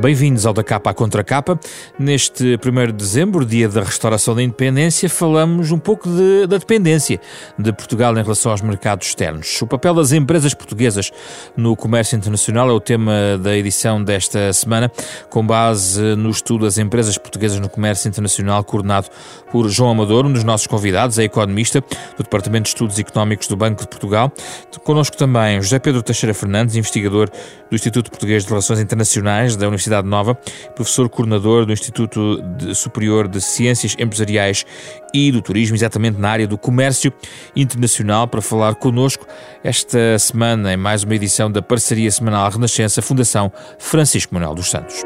Bem-vindos ao Da Capa à Contra Capa. Neste 1 de dezembro, dia da restauração da independência, falamos um pouco de, da dependência de Portugal em relação aos mercados externos. O papel das empresas portuguesas no comércio internacional é o tema da edição desta semana, com base no estudo das empresas portuguesas no comércio internacional, coordenado por João Amador, um dos nossos convidados, é economista do Departamento de Estudos Económicos do Banco de Portugal. Connosco também José Pedro Teixeira Fernandes, investigador do Instituto Português de Relações Internacionais da Universidade Universidade Nova, professor coordenador do Instituto Superior de Ciências Empresariais e do Turismo, exatamente na área do comércio internacional, para falar connosco esta semana em mais uma edição da parceria semanal Renascença Fundação Francisco Manuel dos Santos.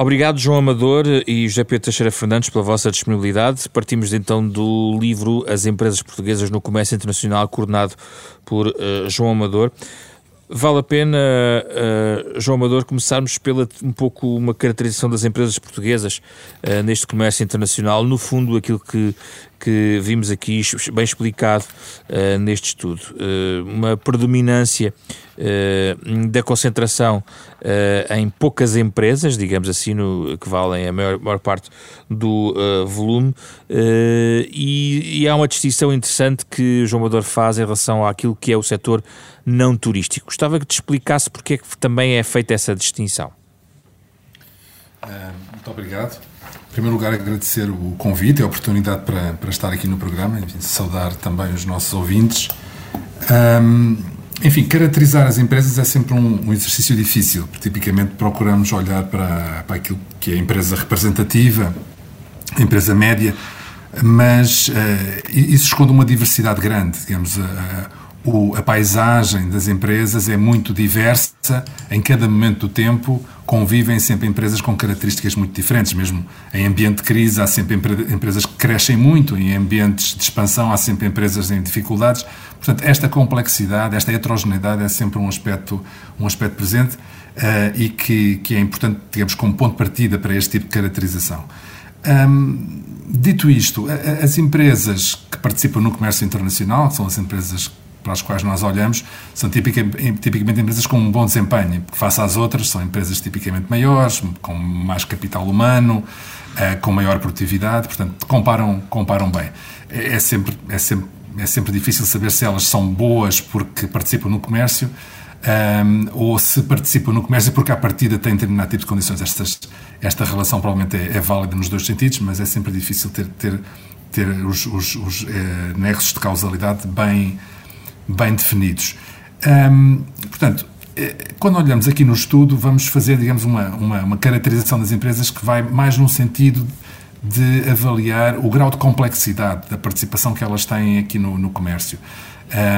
Obrigado, João Amador e José Pedro Teixeira Fernandes, pela vossa disponibilidade. Partimos então do livro As Empresas Portuguesas no Comércio Internacional, coordenado por uh, João Amador. Vale a pena, uh, João Amador, começarmos pela um pouco uma caracterização das empresas portuguesas uh, neste comércio internacional, no fundo aquilo que, que vimos aqui bem explicado uh, neste estudo. Uh, uma predominância uh, da concentração em poucas empresas, digamos assim, no, que valem a maior, maior parte do volume, e, e, há uma distinção interessante que o João Amador faz em relação àquilo que é o setor não turístico. Gostava que te explicasse porque é que também é feita essa distinção. muito obrigado. Em primeiro lugar, agradecer o convite e a oportunidade para, para estar aqui no programa, enfim, saudar também os nossos ouvintes. Um, enfim, caracterizar as empresas é sempre um, um, exercício difícil, porque tipicamente procuramos olhar para, para aquilo que é a empresa representativa, a empresa média, mas uh, isso esconde uma diversidade grande, digamos. Uh, o, a paisagem das empresas é muito diversa, em cada momento do tempo convivem sempre empresas com características muito diferentes, mesmo em ambiente de crise há sempre empresas que crescem muito, em ambientes de expansão há sempre empresas em dificuldades. Portanto, esta complexidade, esta heterogeneidade é sempre um aspecto, um aspecto presente uh, e que, que é importante, digamos, como ponto de partida para este tipo de caracterização. Um, dito isto, as empresas que participam no comércio internacional, são as empresas para as quais nós olhamos são tipicamente, empresas com um bom desempenho, porque face às outras são empresas tipicamente maiores, com mais capital humano, eh, com maior produtividade, portanto comparam, comparam bem. É, é, sempre, é, sempre, é sempre difícil saber se elas são boas porque participam no comércio um, ehm, ou se participam no comércio porque à partida têm determinado tipo de condições. Estas, esta relação provavelmente é, é, válida nos dois sentidos, mas é sempre difícil ter, ter, ter os, os, os é, nexos de causalidade bem bem definidos. portanto, eh, quando olhamos aqui no estudo, vamos fazer, digamos, uma, uma, uma, caracterização das empresas que vai mais no sentido de avaliar o grau de complexidade da participação que elas têm aqui no, no comércio.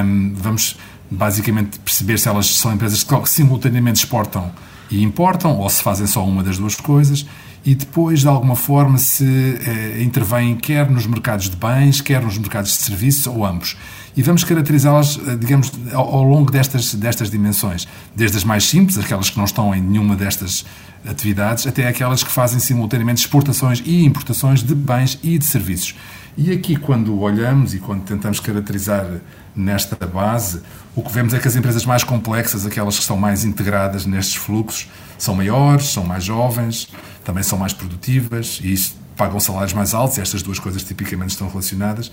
Um, vamos basicamente perceber se elas são empresas que simultaneamente exportam e importam, ou se fazem só uma das duas coisas, e depois, de alguma forma, se eh, intervêm quer nos mercados de bens, quer nos mercados de serviços, ou ambos e vamos caracterizá-las, eh, digamos, ao, ao, longo destas, destas dimensões, desde as mais simples, aquelas que não estão em nenhuma destas atividades, até aquelas que fazem simultaneamente exportações e importações de bens e de serviços. E aqui, quando olhamos e quando tentamos caracterizar nesta base, o que vemos é que as empresas mais complexas, aquelas que são mais integradas nestes fluxos, são maiores, são mais jovens, também são mais produtivas e pagam salários mais altos, estas duas coisas tipicamente estão relacionadas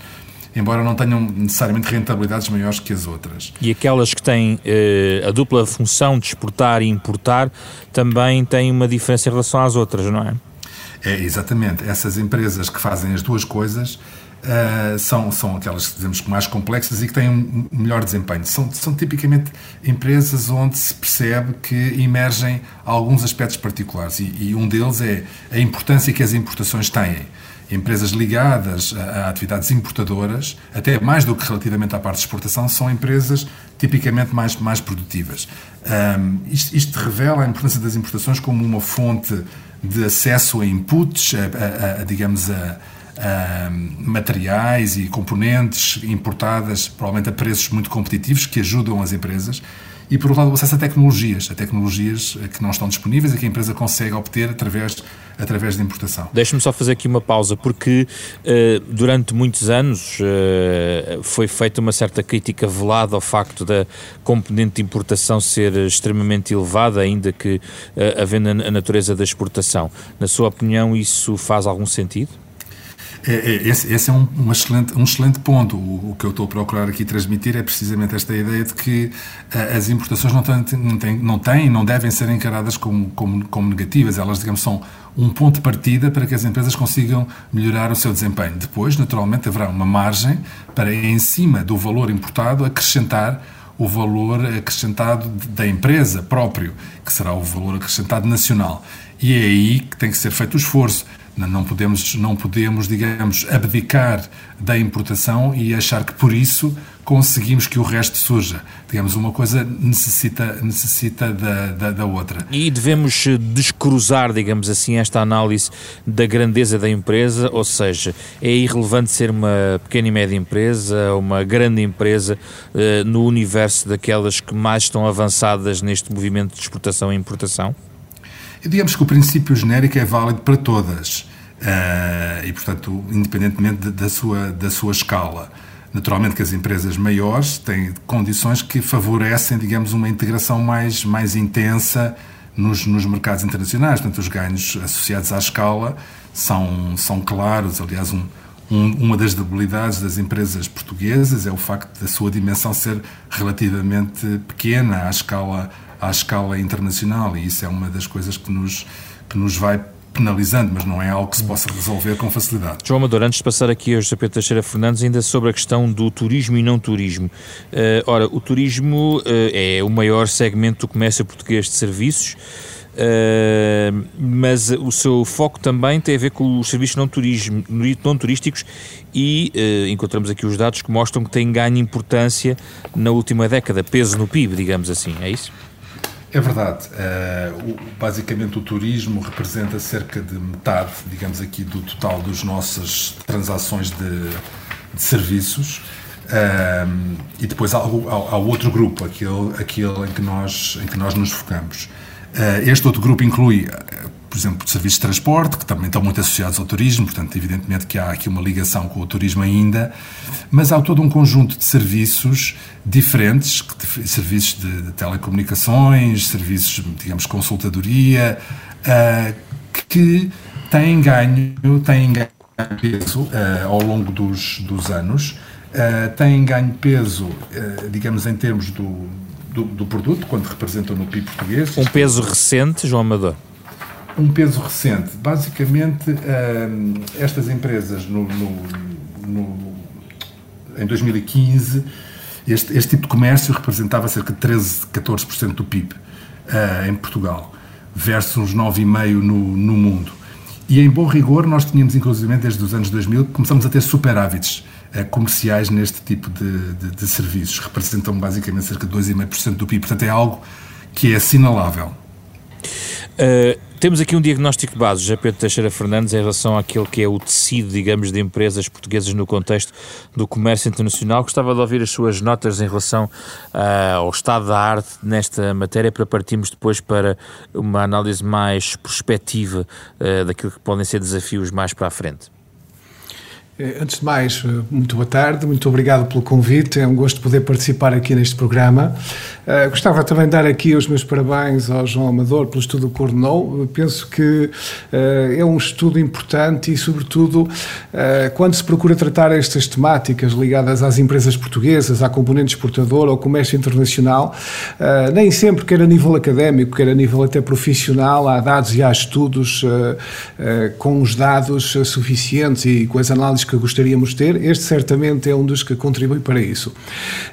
embora não tenham necessariamente rentabilidades maiores que as outras. E aquelas que têm eh, a dupla função de exportar e importar também têm uma diferença em relação às outras, não é? É, exatamente. Essas empresas que fazem as duas coisas uh, são, são aquelas que dizemos mais complexas e que têm um melhor desempenho. São, são tipicamente empresas onde se percebe que emergem alguns aspectos particulares e, e um deles é a importância que as importações têm empresas ligadas a, a, atividades importadoras, até mais do que relativamente à parte de exportação, são empresas tipicamente mais, mais produtivas. Um, isto, isto, revela a importância das importações como uma fonte de acesso a inputs, a, a, a digamos, a, materiais e componentes importadas, provavelmente a preços muito competitivos, que ajudam as empresas e, por outro lado, o acesso a tecnologias, a tecnologias que não estão disponíveis e que a empresa consegue obter através, através de importação. Deixe-me só fazer aqui uma pausa, porque uh, durante muitos anos uh, foi feita uma certa crítica velada ao facto da componente de importação ser extremamente elevada, ainda que uh, havendo a natureza da exportação. Na sua opinião, isso faz algum sentido? É, é, esse, esse, é um, um, excelente, um excelente ponto. O, o, que eu estou a procurar aqui transmitir é precisamente esta ideia de que uh, as importações não têm, não têm, não têm, não devem ser encaradas como, como, como negativas. Elas, digamos, são um ponto de partida para que as empresas consigam melhorar o seu desempenho. Depois, naturalmente, haverá uma margem para, em cima do valor importado, acrescentar o valor acrescentado da empresa próprio, que será o valor acrescentado nacional. E é aí que tem que ser feito o esforço. Não podemos, não podemos, digamos, abdicar da importação e achar que por isso conseguimos que o resto surja. Digamos, uma coisa necessita, necessita da, da, da, outra. E devemos descruzar, digamos assim, esta análise da grandeza da empresa, ou seja, é irrelevante ser uma pequena e média empresa, uma grande empresa, uh, no universo daquelas que mais estão avançadas neste movimento de exportação e importação? Digamos que o princípio genérico é válido para todas uh, e, portanto, independentemente da sua, da sua escala. Naturalmente que as empresas maiores têm condições que favorecem, digamos, uma integração mais, mais intensa nos, nos mercados internacionais. Portanto, os ganhos associados à escala são, são claros. Aliás, um, um, uma das debilidades das empresas portuguesas é o facto da sua dimensão ser relativamente pequena à escala à escala internacional e isso é uma das coisas que nos, que nos vai penalizando, mas não é algo que se possa resolver com facilidade. João Amador, antes de passar aqui ao José Pedro Teixeira Fernandes, ainda sobre a questão do turismo e não turismo. Uh, ora, o turismo uh, é o maior segmento do comércio português de serviços, uh, mas o seu foco também tem a ver com os serviços não, turismo, não turísticos e encontramos aqui os dados que mostram que tem ganho importância na última década, peso no PIB, digamos assim, é isso? É verdade. Uh, basicamente, o turismo representa cerca de metade, digamos aqui, do total das nossas transações de, de serviços. Uh, e depois há, há, há, outro grupo, aquele, aquele em, que nós, em que nós nos focamos. Uh, este outro grupo inclui por exemplo, serviços de transporte, que também estão muito associados ao turismo, portanto, evidentemente que há aqui uma ligação com o turismo ainda, mas há todo um conjunto de serviços diferentes, serviços de, telecomunicações, serviços, digamos, consultadoria, uh, que têm ganho, têm ganho peso uh, ao longo dos, dos anos, uh, têm ganho peso, digamos, em termos do, do, do produto, quando representam no PIB português. Um peso recente, João Amador? Um peso recente. Basicamente, hum, estas empresas, no, no, no, em 2015, este, este, tipo de comércio representava cerca de 13, 14% do PIB uh, eh, em Portugal, versus uns 9,5% no, no mundo. E, em bom rigor, nós tínhamos, inclusive, desde os anos 2000, começamos a ter superávites uh, comerciais neste tipo de, de, de serviços. Representam, basicamente, cerca de 2,5% do PIB. Portanto, é algo que é assinalável. Uh temos aqui um diagnóstico de base, José Pedro Teixeira Fernandes, em relação àquilo que é o tecido, digamos, de empresas portuguesas no contexto do comércio internacional. Gostava de ouvir as suas notas em relação uh, ao estado da arte nesta matéria, para partirmos depois para uma análise mais prospectiva uh, daquilo que podem ser desafios mais para a frente. Eh, antes de mais, eh, muito boa tarde, muito obrigado pelo convite, é um gosto poder participar aqui neste programa. Uh, gostava também de dar aqui os meus parabéns ao João Amador pelo estudo que coordenou. penso que uh, é um estudo importante e, sobretudo, uh, quando se procura tratar estas temáticas ligadas às empresas portuguesas, à componente exportadora, ao comércio internacional, nem sempre, quer a nível académico, quer a nível até profissional, há dados e há estudos com os dados suficientes e com as análises que gostaríamos de ter, este certamente é um dos que contribui para isso.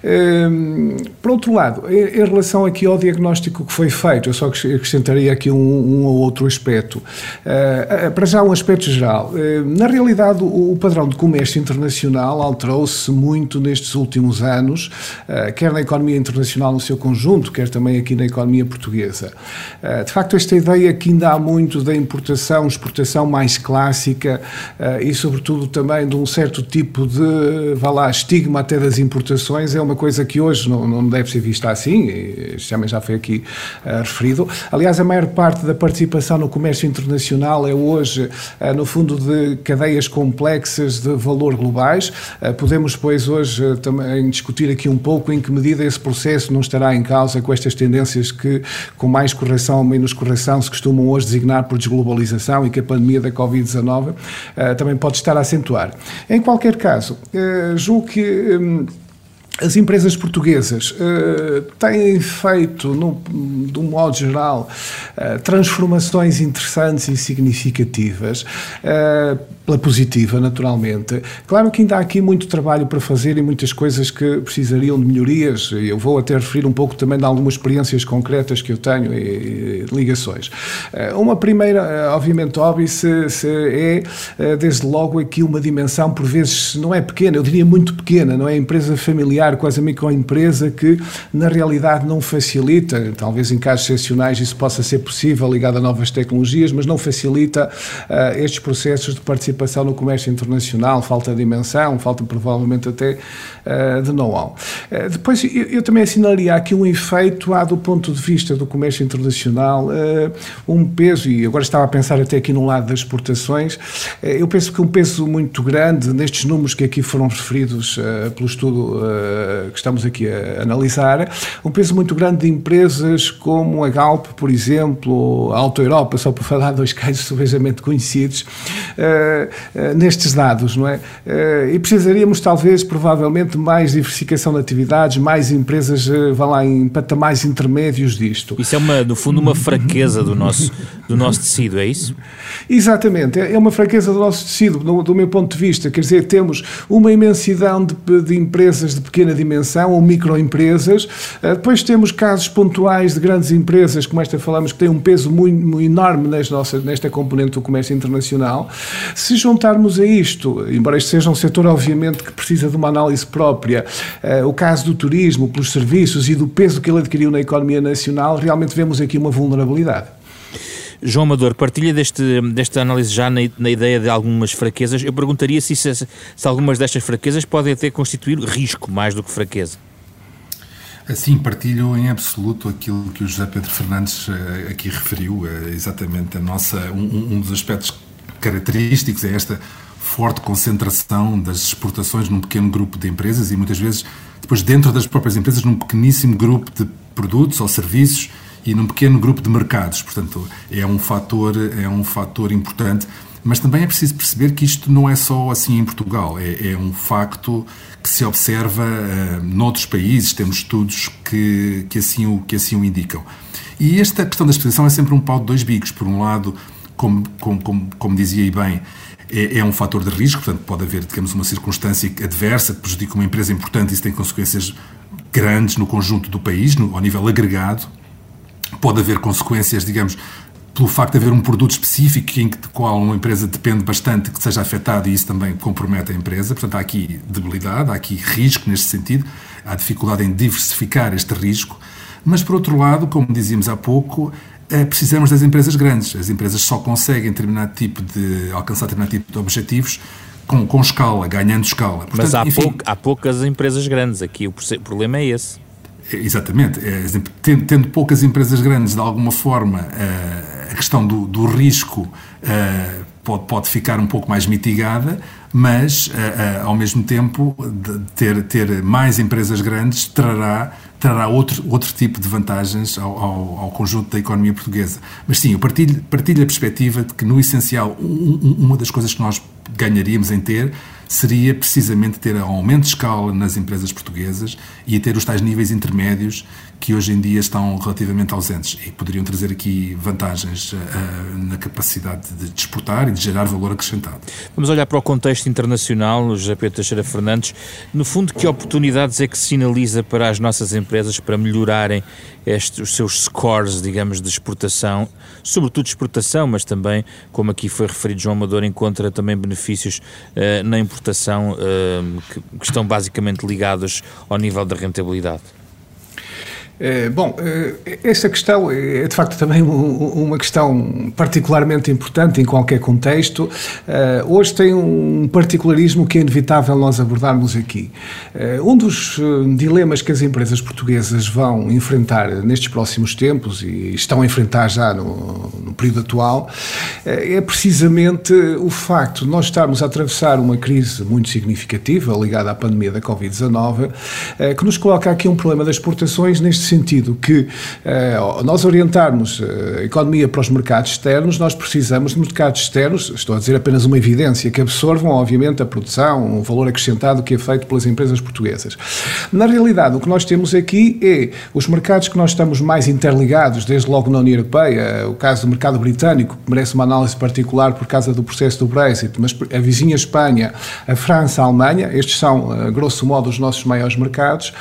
Ehm, por outro lado, em relação aqui ao diagnóstico que foi feito, eu só acrescentaria aqui um, um ou outro aspecto. Eh, para já um aspecto geral. Eh, na realidade, o padrão de comércio internacional alterou-se muito nestes últimos anos, eh, quer na economia internacional no seu conjunto, quer também aqui na economia portuguesa. De facto, esta ideia que ainda há muito da importação, exportação mais clássica e, sobretudo, também de um certo tipo de, vá lá, estigma até das importações, é uma coisa que hoje não, não deve ser vista assim, isto também já foi aqui uh, referido. Aliás, a maior parte da participação no comércio internacional é hoje, uh, no fundo, de cadeias complexas de valor globais. Uh, podemos, pois, hoje também discutir aqui um pouco em que medida esse processo não estará em causa com estas tendências que, com mais correção ou menos correção, se costumam hoje designar por desglobalização e que a pandemia da Covid-19 também pode estar a acentuar. Em qualquer caso, julgo que. Um, as empresas portuguesas uh, têm feito, de um modo geral, uh, transformações interessantes e significativas. Pela positiva, naturalmente. Claro que ainda há aqui muito trabalho para fazer e muitas coisas que precisariam de melhorias. Eu vou até referir um pouco também de algumas experiências concretas que eu tenho e, e ligações. Eh, uma primeira, eh, obviamente, óbvio, se, se é eh, desde logo aqui uma dimensão, por vezes, não é pequena, eu diria muito pequena, não é? Empresa familiar, quase a microempresa, que na realidade não facilita, talvez em casos excepcionais isso possa ser possível, ligado a novas tecnologias, mas não facilita uh, estes processos de participação participação no comércio internacional, falta de dimensão, falta provavelmente até uh, de know-how. Uh, depois, eu, eu, também assinalaria aqui um efeito, há do ponto de vista do comércio internacional, uh, um peso, e agora estava a pensar até aqui no lado das exportações, eu penso que um peso muito grande nestes números que aqui foram referidos pelo estudo que estamos aqui a analisar, um peso muito grande de empresas como a Galp, por exemplo, a Auto Europa, só para falar dois casos subejamente conhecidos, nestes dados, não é? Uh, e precisaríamos, talvez, provavelmente, mais diversificação de atividades, mais empresas, vá lá, em patamares intermédios disto. Isso é, uma, no fundo, uma fraqueza do nosso, do nosso tecido, é isso? Exatamente, é, é uma fraqueza do nosso tecido, do, do meu ponto de vista. Quer dizer, temos uma imensidão de, de empresas de pequena dimensão ou microempresas, depois temos casos pontuais de grandes empresas, como esta falamos, que têm um peso muito, muito enorme nesta, nossa, nesta componente do comércio internacional. Se juntarmos a isto, embora este seja um setor, obviamente, que precisa de uma análise própria, uh, o caso do turismo, pelos serviços e do peso que ele adquiriu na economia nacional, realmente vemos aqui uma vulnerabilidade. João Amador, partilha deste, desta análise já na, na, ideia de algumas fraquezas. Eu perguntaria se, se, se algumas destas fraquezas podem até constituir risco mais do que fraqueza. Assim, partilho em absoluto aquilo que o José Pedro Fernandes uh, aqui referiu, uh, exatamente a nossa, um, um dos aspectos característicos é esta forte concentração das exportações num pequeno grupo de empresas e muitas vezes depois dentro das próprias empresas num pequeníssimo grupo de produtos ou serviços e num pequeno grupo de mercados. Portanto, é um fator, é um fator importante. Mas também é preciso perceber que isto não é só assim em Portugal, é, é um facto que se observa uh, noutros países, temos estudos que, que, assim o, que assim o indicam. E esta questão da exposição é sempre um pau de dois bicos. Por um lado, como, como, como, como dizia aí bem, é, é, um fator de risco, portanto, pode haver, digamos, uma circunstância adversa que prejudica uma empresa importante e isso tem consequências grandes no conjunto do país, no, ao nível agregado. Pode haver consequências, digamos, pelo facto de haver um produto específico em que, de qual uma empresa depende bastante que seja afetado e isso também compromete a empresa. Portanto, há aqui debilidade, há aqui risco neste sentido, há dificuldade em diversificar este risco. Mas, por outro lado, como dizíamos há pouco, é, precisamos das empresas grandes. As empresas só conseguem determinado tipo de alcançar determinado tipo de objetivos com, com escala, ganhando escala. Portanto, Mas há, enfim, pou, há poucas empresas grandes, aqui o problema é esse. É, exatamente. É, tendo, tendo, poucas empresas grandes, de alguma forma, uh, a questão do, do risco uh, pode, pode ficar um pouco mais mitigada, mas, uh, ao mesmo tempo, ter, ter mais empresas grandes trará trará outro, outro tipo de vantagens ao, ao, ao, conjunto da economia portuguesa. Mas sim, eu partilho, partilho a perspectiva de que, no essencial, um, uma das coisas que nós ganharíamos em ter seria precisamente ter aumento de escala nas empresas portuguesas e ter os tais níveis intermédios que hoje em dia estão relativamente ausentes e poderiam trazer aqui vantagens uh, na capacidade de exportar e de gerar valor acrescentado. Vamos olhar para o contexto internacional, José Pedro Teixeira Fernandes. No fundo, que oportunidades é que sinaliza para as nossas empresas para melhorarem estes, os seus scores, digamos, de exportação, sobretudo de exportação, mas também, como aqui foi referido João Amador, encontra também benefícios uh, na importação uh, que, que estão basicamente ligados ao nível da rentabilidade? É, bom, é, esta questão é de facto também uma questão particularmente importante em qualquer contexto. É, hoje tem um particularismo que é inevitável nós abordarmos aqui. Um dos dilemas que as empresas portuguesas vão enfrentar nestes próximos tempos e estão a enfrentar já no, no período atual é precisamente o facto de nós estarmos a atravessar uma crise muito significativa ligada à pandemia da Covid-19 que nos coloca aqui um problema das exportações neste sentido que eh, nós orientarmos eh, a economia para os mercados externos, nós precisamos de mercados externos, estou a dizer apenas uma evidência, que absorvam, obviamente, a produção, o valor acrescentado que é feito pelas empresas portuguesas. Na realidade, o que nós temos aqui é os mercados que nós estamos mais interligados, desde logo na União Europeia, o caso do mercado britânico, que merece uma análise particular por causa do processo do Brexit, mas a vizinha Espanha, a França, a Alemanha, estes são, eh, grosso modo, os nossos maiores mercados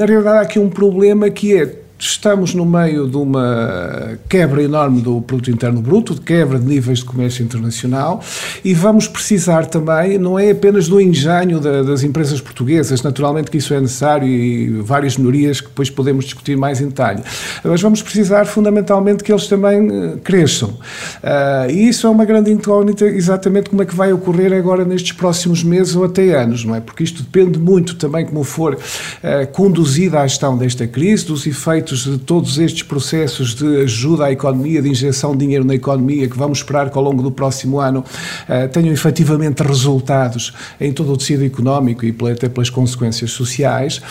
na realidade, há aqui um problema que é estamos no meio de uma quebra enorme do produto interno bruto, de quebra de níveis de comércio internacional e vamos precisar também, não é apenas do engenho da, das empresas portuguesas, naturalmente que isso é necessário e várias melhorias que depois podemos discutir mais em detalhe, mas vamos precisar fundamentalmente que eles também eh, cresçam. Uh, e isso é uma grande incógnita, exatamente como é que vai ocorrer agora nestes próximos meses ou até anos, não é? Porque isto depende muito também como for uh, conduzida a gestão desta crise, dos efeitos efeitos de todos estes processos de ajuda à economia, de injeção de dinheiro na economia, que vamos esperar que ao longo do próximo ano uh, tenham efetivamente resultados em todo o tecido económico e até pelas consequências sociais. Uh,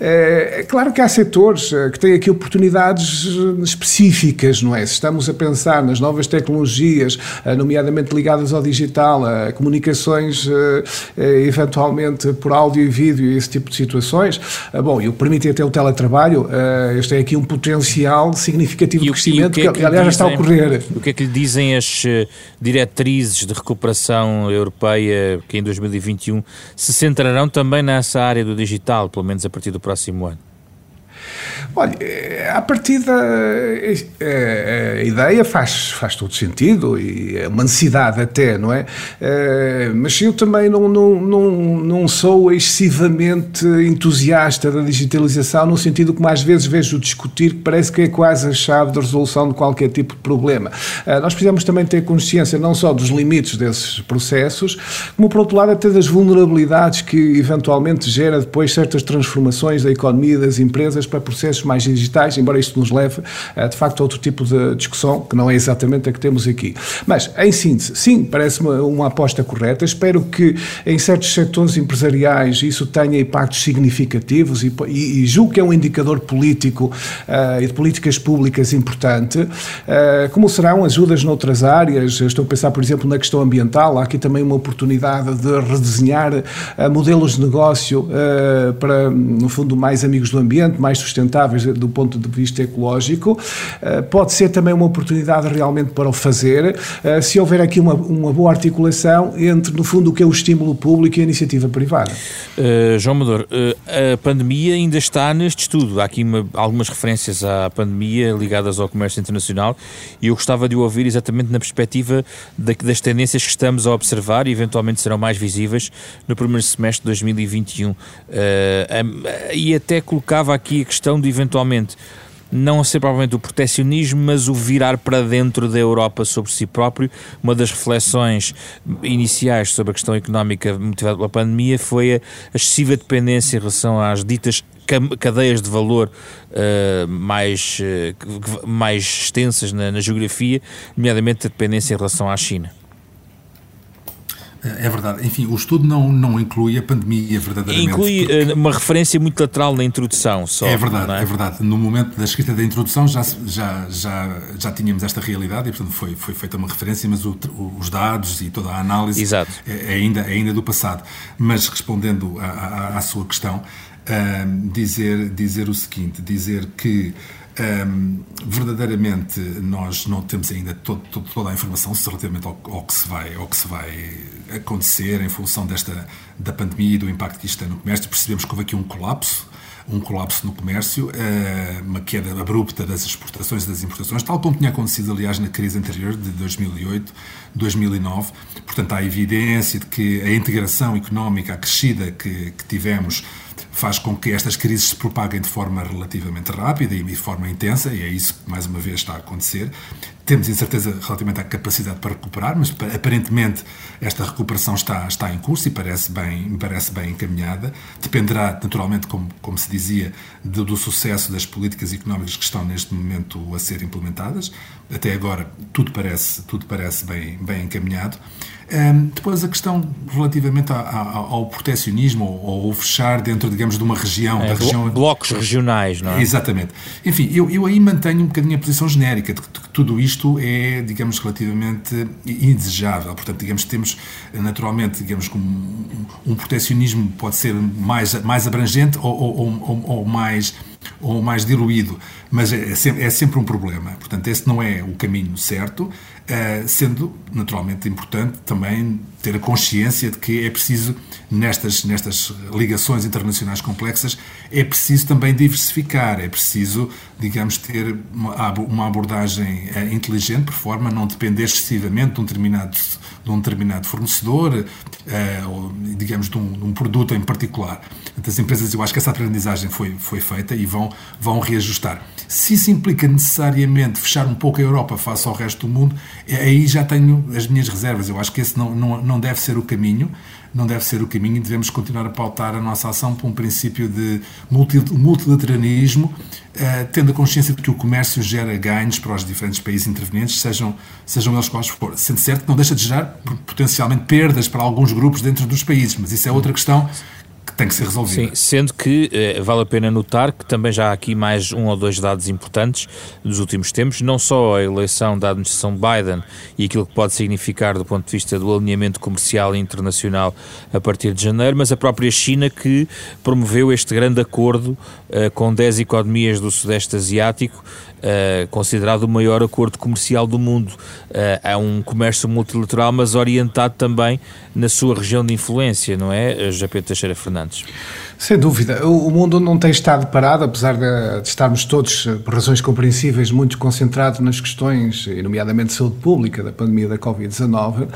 é claro que há setores uh, que têm aqui oportunidades específicas, não é? Se estamos a pensar nas novas tecnologias, nomeadamente ligadas ao digital, a comunicações eventualmente por áudio e vídeo e esse tipo de situações, bom, e o permitem até o teletrabalho, este é aqui um potencial significativo de crescimento que, é que, que, aliás, já está a ocorrer. O que é que lhe dizem as eh, diretrizes de recuperação europeia que em 2021 se centrarão também nessa área do digital, pelo menos a partir do próximo ano? Olha, eh, a partida, eh, a ideia faz, faz todo sentido e é uma necessidade até, não é? Mas eu também não, não, não, não sou excessivamente entusiasta da digitalização, no sentido que mais vezes vejo discutir que parece que é quase a chave de resolução de qualquer tipo de problema. Nós precisamos também ter consciência não só dos limites desses processos, como por outro lado até das vulnerabilidades que eventualmente gera depois certas transformações da economia e das empresas para processos mais digitais, embora isto nos leve de facto a outro tipo de discussão, que não é exatamente a que temos aqui. Mas, em síntese, sim, parece-me uma aposta correta. Espero que em certos setores empresariais isso tenha impactos significativos e, e, e julgo que é um indicador político uh, e de políticas públicas importante, uh, como serão ajudas noutras áreas. estou a pensar, por exemplo, na questão ambiental. Há aqui também uma oportunidade de redesenhar uh, modelos de negócio para, no fundo, mais amigos do ambiente, mais sustentáveis do ponto de vista ecológico. Eh, pode ser também uma oportunidade realmente para o fazer, eh, se houver aqui uma, uma boa articulação entre, no fundo, o que é o estímulo público e a iniciativa privada. Uh, João Mador, uh, a pandemia ainda está neste estudo. Há aqui uma, algumas referências à pandemia ligadas ao comércio internacional e eu gostava de o ouvir exatamente na perspectiva da, das tendências que estamos a observar e eventualmente serão mais visíveis no primeiro semestre de 2021. Uh, e até colocava aqui a questão questão de eventualmente não ser provavelmente o proteccionismo, mas o virar para dentro da Europa sobre si próprio. Uma das reflexões iniciais sobre a questão económica motivada pela pandemia foi a excessiva dependência em relação às ditas cadeias de valor uh, mais, uh, mais extensas na, na geografia, nomeadamente a dependência em relação à China. É verdade. Enfim, o estudo não, não inclui a pandemia verdadeiramente. Inclui porque... Eh, uma referência muito lateral na introdução. Só, é verdade, é? é? verdade. No momento da escrita da introdução já, já, já, já tínhamos esta realidade e, portanto, foi, foi feita uma referência, mas o, os dados e toda a análise Exato. É, é ainda, é ainda do passado. Mas respondendo à, à, à sua questão, uh, dizer, dizer o seguinte, dizer que um, verdadeiramente nós não temos ainda todo, todo, toda a informação relativamente ao, ao, que se vai, ao que se vai acontecer em função desta da pandemia e do impacto que isto tem no comércio. Percebemos que houve aqui um colapso, um colapso no comércio, uma queda abrupta das exportações e das importações, tal como tinha acontecido, aliás, na crise anterior de 2008, 2009. Portanto, há evidência de que a integração económica, a crescida que, que tivemos faz com que estas crises se propaguem de forma relativamente rápida e de forma intensa, e é isso que mais uma vez está a acontecer. Temos incerteza relativamente à capacidade para recuperar, mas aparentemente esta recuperação está, está em curso e parece bem, parece bem encaminhada. Dependerá, naturalmente, como, como se dizia, do, do sucesso das políticas económicas que estão neste momento a ser implementadas. Até agora, tudo parece, tudo parece bem, bem encaminhado. Um, depois a questão relativamente ao, ao, ao protecionismo ou, ou fechar dentro, digamos, de uma região. É, da região... Blocos regionais, não é? Exatamente. Enfim, eu, eu aí mantenho um bocadinho a posição genérica de que, de que tudo isto é, digamos, relativamente indesejável. Portanto, digamos, temos naturalmente, digamos, um, um protecionismo pode ser mais, mais abrangente ou, ou, ou, ou mais ou mais diluído, mas é, é sempre, é sempre um problema. Portanto, esse não é o caminho certo. Eh, sendo naturalmente importante também ter a consciência de que é preciso, nestas, nestas ligações internacionais complexas, é preciso também diversificar, é preciso, digamos, ter uma abordagem eh, inteligente, por forma a não depender excessivamente de um determinado, de um determinado fornecedor, eh, ou, digamos, de um, de um produto em particular. As empresas, eu acho que essa aprendizagem foi, foi feita e vão, vão reajustar. Se isso implica necessariamente fechar um pouco a Europa face ao resto do mundo, aí já tenho as minhas reservas. Eu acho que esse não, não, não deve ser o caminho, não deve ser o caminho e devemos continuar a pautar a nossa ação por um princípio de multilateralismo, eh, tendo a consciência de que o comércio gera ganhos para os diferentes países intervenientes, sejam, sejam eles quais forem. Sendo certo que não deixa de gerar potencialmente perdas para alguns grupos dentro dos países, mas isso é outra questão tem que ser resolvida. Sim, sendo que eh, vale a pena notar que também já há aqui mais um ou dois dados importantes dos últimos tempos, não só a eleição da administração Biden e aquilo que pode significar do ponto de vista do alinhamento comercial internacional a partir de janeiro, mas a própria China que promoveu este grande acordo eh, com 10 economias do Sudeste Asiático Uh, considerado o maior acordo comercial do mundo. Uh, é um comércio multilateral, mas orientado também na sua região de influência, não é, JP Teixeira Fernandes? months. Sem dúvida. O mundo não tem estado parado, apesar de, estarmos todos, eh, por razões compreensíveis, muito concentrados nas questões, nomeadamente de saúde pública, da pandemia da Covid-19.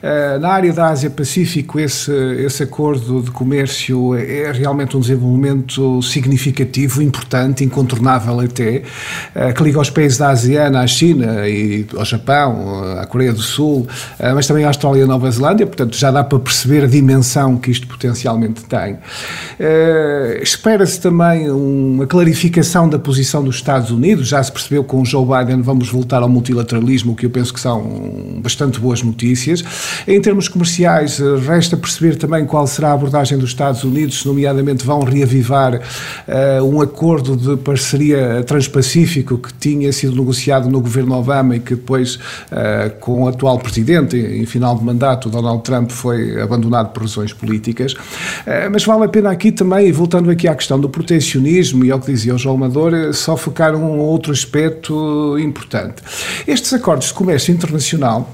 Eh, na área da Ásia-Pacífico, esse, esse acordo de comércio é realmente um desenvolvimento significativo, importante, incontornável até, eh, que liga os países da ASEAN à China e ao Japão, à Coreia do Sul, mas também à Austrália e à Nova Zelândia, portanto já dá para perceber a dimensão que isto potencialmente tem. Uh, Espera-se também uma clarificação da posição dos Estados Unidos. Já se percebeu com o Joe Biden vamos voltar ao multilateralismo, o que eu penso que são bastante boas notícias. Em termos comerciais, eh, resta perceber também qual será a abordagem dos Estados Unidos, nomeadamente vão reavivar uh, um acordo de parceria transpacífico que tinha sido negociado no governo Obama e que depois, uh, com o atual presidente, em final de mandato, Donald Trump, foi abandonado por razões políticas. mas vale a pena aqui também, voltando aqui à questão do protecionismo e ao que dizia o João Amador, só focar um outro aspecto importante. Estes acordos de comércio internacional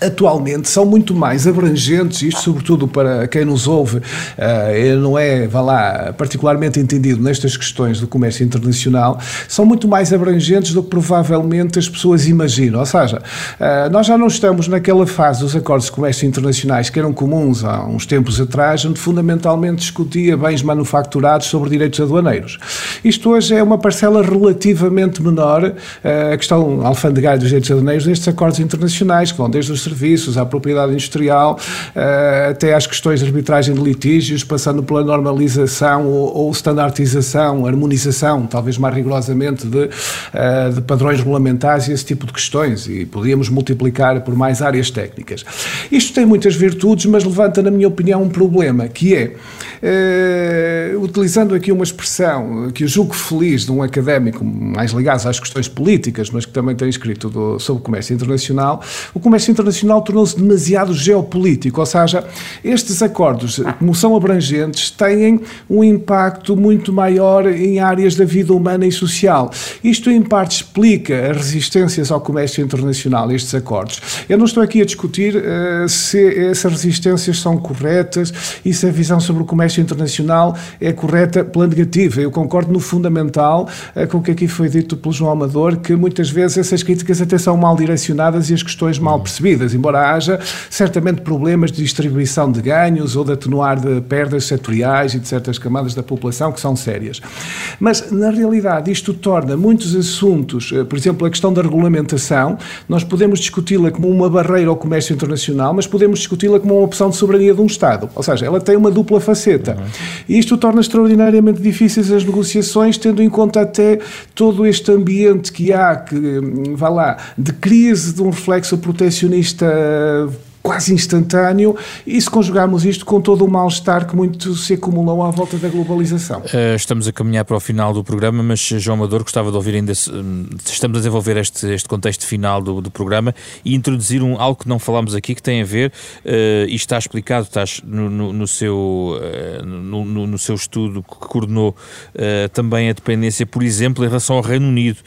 atualmente são muito mais abrangentes, isto sobretudo para quem nos ouve, uh, não é, vá lá, particularmente entendido nestas questões do comércio internacional, são muito mais abrangentes do que provavelmente as pessoas imaginam. Ou seja, uh, nós já não estamos naquela fase dos acordos de comércio internacionais que eram comuns há uns tempos atrás, onde fundamentalmente discutia bens manufaturados sobre direitos aduaneiros. Isto hoje é uma parcela relativamente menor, uh, a questão alfandegária dos direitos aduaneiros, nestes acordos internacionais, que vão desde os serviços, à propriedade industrial, eh, até às questões de arbitragem de litígios, passando pela normalização ou, standardização, harmonização, talvez mais rigorosamente, de, eh, de padrões regulamentares e esse tipo de questões. E podíamos multiplicar por mais áreas técnicas. Isto tem muitas virtudes, mas levanta, na minha opinião, um problema, que é, eh, utilizando aqui uma expressão que eu julgo feliz de um académico mais ligado às questões políticas, mas que também tem escrito do, sobre o comércio internacional, o comércio internacional internacional tornou-se demasiado geopolítico, ou seja, estes acordos, como são abrangentes, têm um impacto muito maior em áreas da vida humana e social. Isto, em parte, explica as resistências ao comércio internacional, estes acordos. Eu não estou aqui a discutir uh, se essas resistências são corretas e se a visão sobre o comércio internacional é correta pela negativa. Eu concordo no fundamental uh, com o que aqui foi dito pelo João Amador, que muitas vezes essas críticas até são mal direcionadas e as questões mal percebidas embora haja certamente problemas de distribuição de ganhos ou de atenuar de perdas setoriais e de certas camadas da população que são sérias. Mas, na realidade, isto torna muitos assuntos, eh, por exemplo, a questão da regulamentação, nós podemos discuti-la como uma barreira ao comércio internacional, mas podemos discuti-la como uma opção de soberania de um Estado. Ou seja, ela tem uma dupla faceta. E isto torna extraordinariamente difíceis as negociações, tendo em conta até todo este ambiente que há, que, hum, vá lá, de crise, de um reflexo protecionista esta quase instantâneo, e se conjugarmos isto com todo o mal-estar que muito se acumulou à volta da globalização. Uh, estamos a caminhar para o final do programa, mas João Amador gostava de ouvir ainda, hum, estamos a desenvolver este, este contexto final do, do programa e introduzir um, algo que não falámos aqui que tem a ver, uh, e está explicado, estás no, no, no seu, uh, no, no, seu estudo que coordenou uh, também a dependência, por exemplo, em relação ao Reino Unido,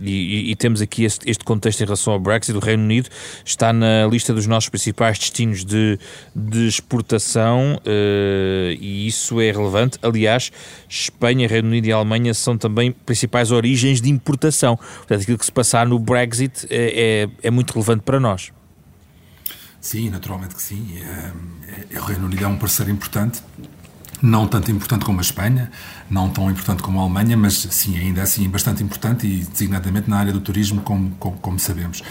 e, e, temos aqui este, este contexto em relação ao Brexit, o Reino Unido está na lista dos nossos principais destinos de, de exportação uh, e isso é relevante. Aliás, Espanha, Reino Unido e Alemanha são também principais origens de importação. Portanto, aquilo que se passar no Brexit é, é, é muito relevante para nós. Sim, naturalmente que sim. É, é, o Reino Unido é um parceiro importante não tanto importante como a Espanha, não tão importante como a Alemanha, mas sim, ainda assim bastante importante e designadamente na área do turismo, como, como, como sabemos.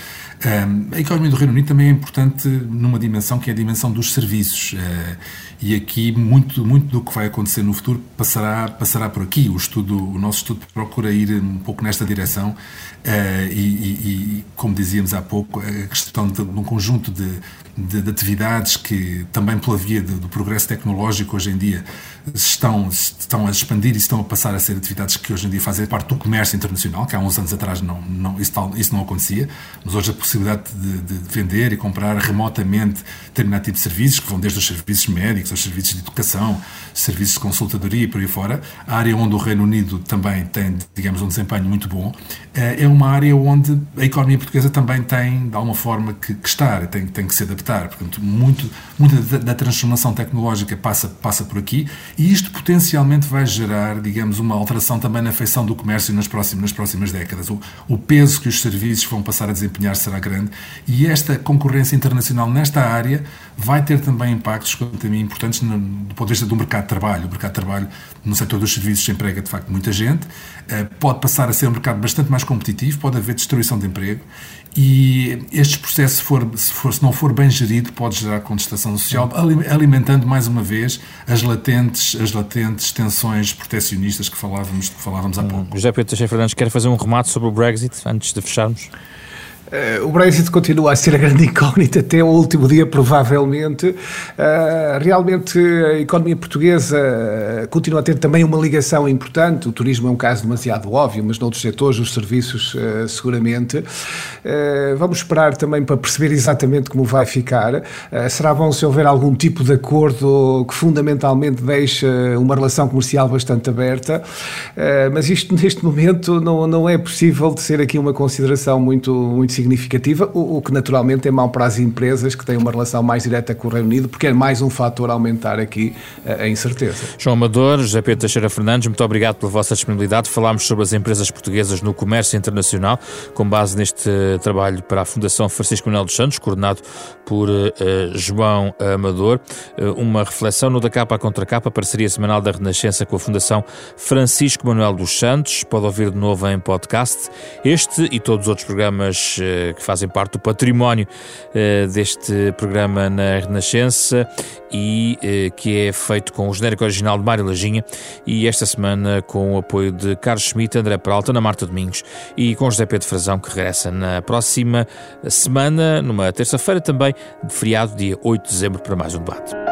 A economia do Reino Unido também é importante numa dimensão que é a dimensão dos serviços uh, e aqui muito, muito do que vai acontecer no futuro passará, passará por aqui. O, estudo, o nosso estudo procura ir um pouco nesta direção uh, e, e, e, como dizíamos há pouco, a questão de, de um conjunto de, de, de, atividades que também pela via do, progresso tecnológico hoje em dia estão, estão a expandir e estão a passar a ser atividades que hoje em dia fazem parte do comércio internacional, que há uns anos atrás não, não, isso, tal, isso não acontecia, mas hoje a possibilidade de, de, vender e comprar remotamente determinado tipo de serviços, que vão desde os serviços médicos, aos serviços de educação, serviços de consultadoria e por aí fora, a área onde o Reino Unido também tem, digamos, um desempenho muito bom, eh, é uma área onde a economia portuguesa também tem, de alguma forma, que, que estar, tem, tem que se adaptar. Portanto, muito, muita da, da transformação tecnológica passa, passa por aqui e isto potencialmente vai gerar, digamos, uma alteração também na feição do comércio nas próximas, nas próximas décadas. O, o peso que os serviços vão passar a desempenhar será grande e esta concorrência internacional nesta área vai ter também impactos, quanto a mim, importantes no, do ponto de vista do mercado de trabalho. O mercado de trabalho no setor dos serviços emprega, de facto, muita gente, eh, pode passar a ser um mercado bastante mais competitivo, pode haver destruição de emprego e este processo, se, for, se, for, se não for bem gerido, pode gerar contestação social, alimentando mais uma vez as latentes, as latentes tensões proteccionistas que falávamos, que falávamos há hum. pouco. José Pedro Teixeira Fernandes quer fazer um remate sobre o Brexit antes de fecharmos? Uh, o Brexit continua a ser a grande incógnita até o último dia, provavelmente. Uh, realmente, a economia portuguesa eh, continua a ter também uma ligação importante. O turismo é um caso demasiado óbvio, mas noutros setores, os serviços, seguramente. vamos esperar também para perceber exatamente como vai ficar. será bom se houver algum tipo de acordo que fundamentalmente deixe uma relação comercial bastante aberta, mas isto neste momento não, não é possível de ser aqui uma consideração muito, muito significativa, o, o, que naturalmente é mau para as empresas que têm uma relação mais direta com o Reino Unido, porque é mais um fator a aumentar aqui a, a incerteza. João Amador, José Pedro Teixeira Fernandes, muito obrigado pela vossa disponibilidade. Falámos sobre as empresas portuguesas no comércio internacional, com base neste trabalho para a Fundação Francisco Manuel dos Santos, coordenado por uh, João Amador. Uh, uma reflexão no da capa à contra capa, parceria semanal da Renascença com a Fundação Francisco Manuel dos Santos. Pode ouvir de novo em podcast. Este e todos os outros programas eh, que fazem parte do património eh, deste programa na Renascença e eh, que é feito com o genérico original de Mário Lajinha e esta semana com o apoio de Carlos Schmidt, André Peralta, Ana Marta Domingos e com José Pedro Frazão, que regressa na próxima semana, numa terça-feira também, de feriado, dia 8 de dezembro, para mais um debate.